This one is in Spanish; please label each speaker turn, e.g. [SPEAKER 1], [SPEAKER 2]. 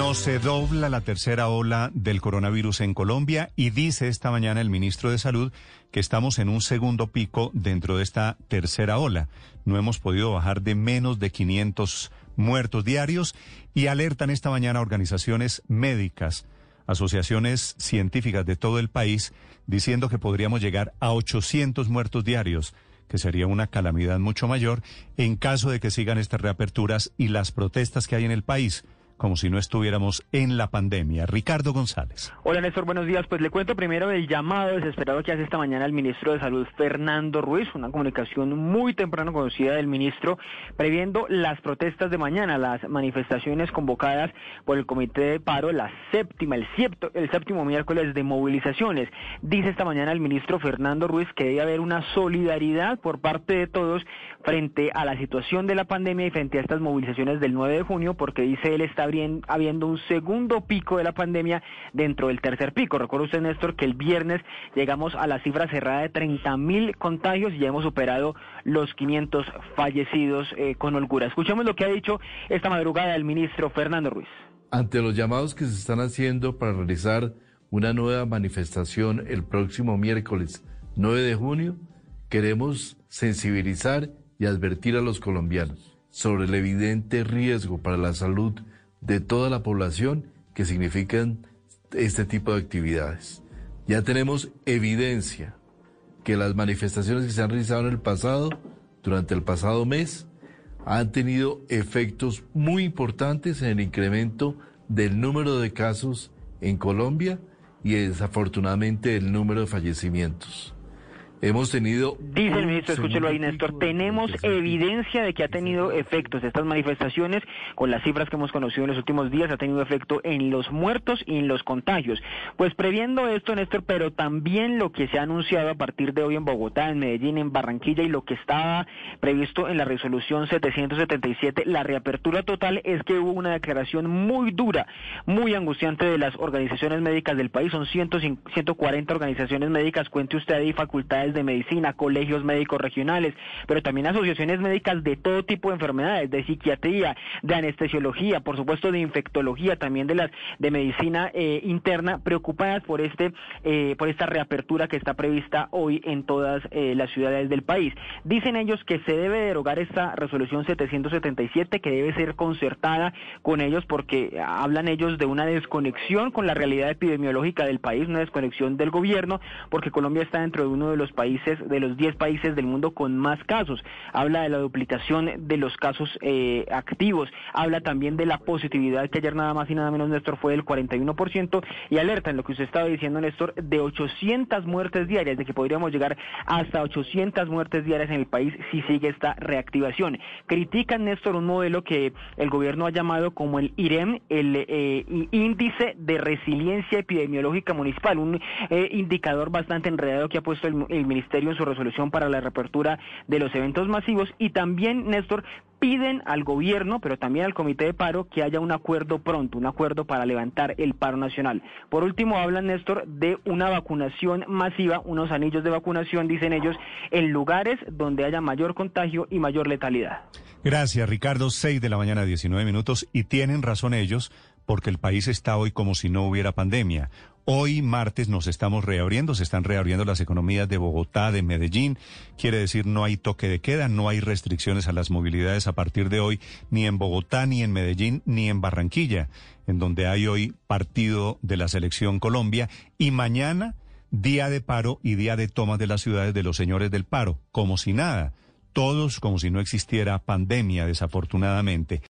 [SPEAKER 1] No se dobla la tercera ola del coronavirus en Colombia y dice esta mañana el ministro de Salud que estamos en un segundo pico dentro de esta tercera ola. No hemos podido bajar de menos de 500 muertos diarios y alertan esta mañana organizaciones médicas, asociaciones científicas de todo el país diciendo que podríamos llegar a 800 muertos diarios que sería una calamidad mucho mayor en caso de que sigan estas reaperturas y las protestas que hay en el país como si no estuviéramos en la pandemia. Ricardo González.
[SPEAKER 2] Hola Néstor, buenos días. Pues le cuento primero el llamado desesperado que hace esta mañana el ministro de Salud, Fernando Ruiz, una comunicación muy temprano conocida del ministro, previendo las protestas de mañana, las manifestaciones convocadas por el Comité de Paro, la séptima, el, el séptimo miércoles de movilizaciones. Dice esta mañana el ministro Fernando Ruiz que debe haber una solidaridad por parte de todos frente a la situación de la pandemia y frente a estas movilizaciones del 9 de junio, porque dice él está habiendo un segundo pico de la pandemia dentro del tercer pico. Recuerda usted, Néstor, que el viernes llegamos a la cifra cerrada de 30 mil contagios y hemos superado los 500 fallecidos eh, con holgura. Escuchemos lo que ha dicho esta madrugada el ministro Fernando Ruiz.
[SPEAKER 3] Ante los llamados que se están haciendo para realizar una nueva manifestación el próximo miércoles 9 de junio, queremos sensibilizar y advertir a los colombianos sobre el evidente riesgo para la salud de toda la población que significan este tipo de actividades. Ya tenemos evidencia que las manifestaciones que se han realizado en el pasado, durante el pasado mes, han tenido efectos muy importantes en el incremento del número de casos en Colombia y desafortunadamente el número de fallecimientos. Hemos tenido...
[SPEAKER 2] Dice el ministro, escúchelo ahí, Néstor, tenemos evidencia de que ha tenido efectos estas manifestaciones, con las cifras que hemos conocido en los últimos días, ha tenido efecto en los muertos y en los contagios. Pues previendo esto, Néstor, pero también lo que se ha anunciado a partir de hoy en Bogotá, en Medellín, en Barranquilla y lo que estaba previsto en la resolución 777, la reapertura total es que hubo una declaración muy dura, muy angustiante de las organizaciones médicas del país, son 140 organizaciones médicas, cuente usted ahí, facultades de medicina, colegios médicos regionales, pero también asociaciones médicas de todo tipo de enfermedades, de psiquiatría, de anestesiología, por supuesto de infectología, también de las de medicina eh, interna, preocupadas por este eh, por esta reapertura que está prevista hoy en todas eh, las ciudades del país. Dicen ellos que se debe derogar esta resolución 777 que debe ser concertada con ellos porque hablan ellos de una desconexión con la realidad epidemiológica del país, una desconexión del gobierno, porque Colombia está dentro de uno de los países, de los 10 países del mundo con más casos. Habla de la duplicación de los casos eh, activos. Habla también de la positividad que ayer nada más y nada menos, Néstor, fue del 41% y alerta en lo que usted estaba diciendo, Néstor, de 800 muertes diarias, de que podríamos llegar hasta 800 muertes diarias en el país si sigue esta reactivación. Critican, Néstor, un modelo que el gobierno ha llamado como el IREM, el eh, Índice de Resiliencia Epidemiológica Municipal, un eh, indicador bastante enredado que ha puesto el, el ministerio en su resolución para la reapertura de los eventos masivos y también, Néstor, piden al gobierno, pero también al comité de paro, que haya un acuerdo pronto, un acuerdo para levantar el paro nacional. Por último, hablan, Néstor, de una vacunación masiva, unos anillos de vacunación, dicen ellos, en lugares donde haya mayor contagio y mayor letalidad.
[SPEAKER 1] Gracias, Ricardo. Seis de la mañana, 19 minutos. Y tienen razón ellos, porque el país está hoy como si no hubiera pandemia. Hoy, martes, nos estamos reabriendo, se están reabriendo las economías de Bogotá, de Medellín. Quiere decir, no hay toque de queda, no hay restricciones a las movilidades a partir de hoy, ni en Bogotá, ni en Medellín, ni en Barranquilla, en donde hay hoy partido de la selección Colombia. Y mañana, día de paro y día de toma de las ciudades de los señores del paro, como si nada. Todos como si no existiera pandemia, desafortunadamente.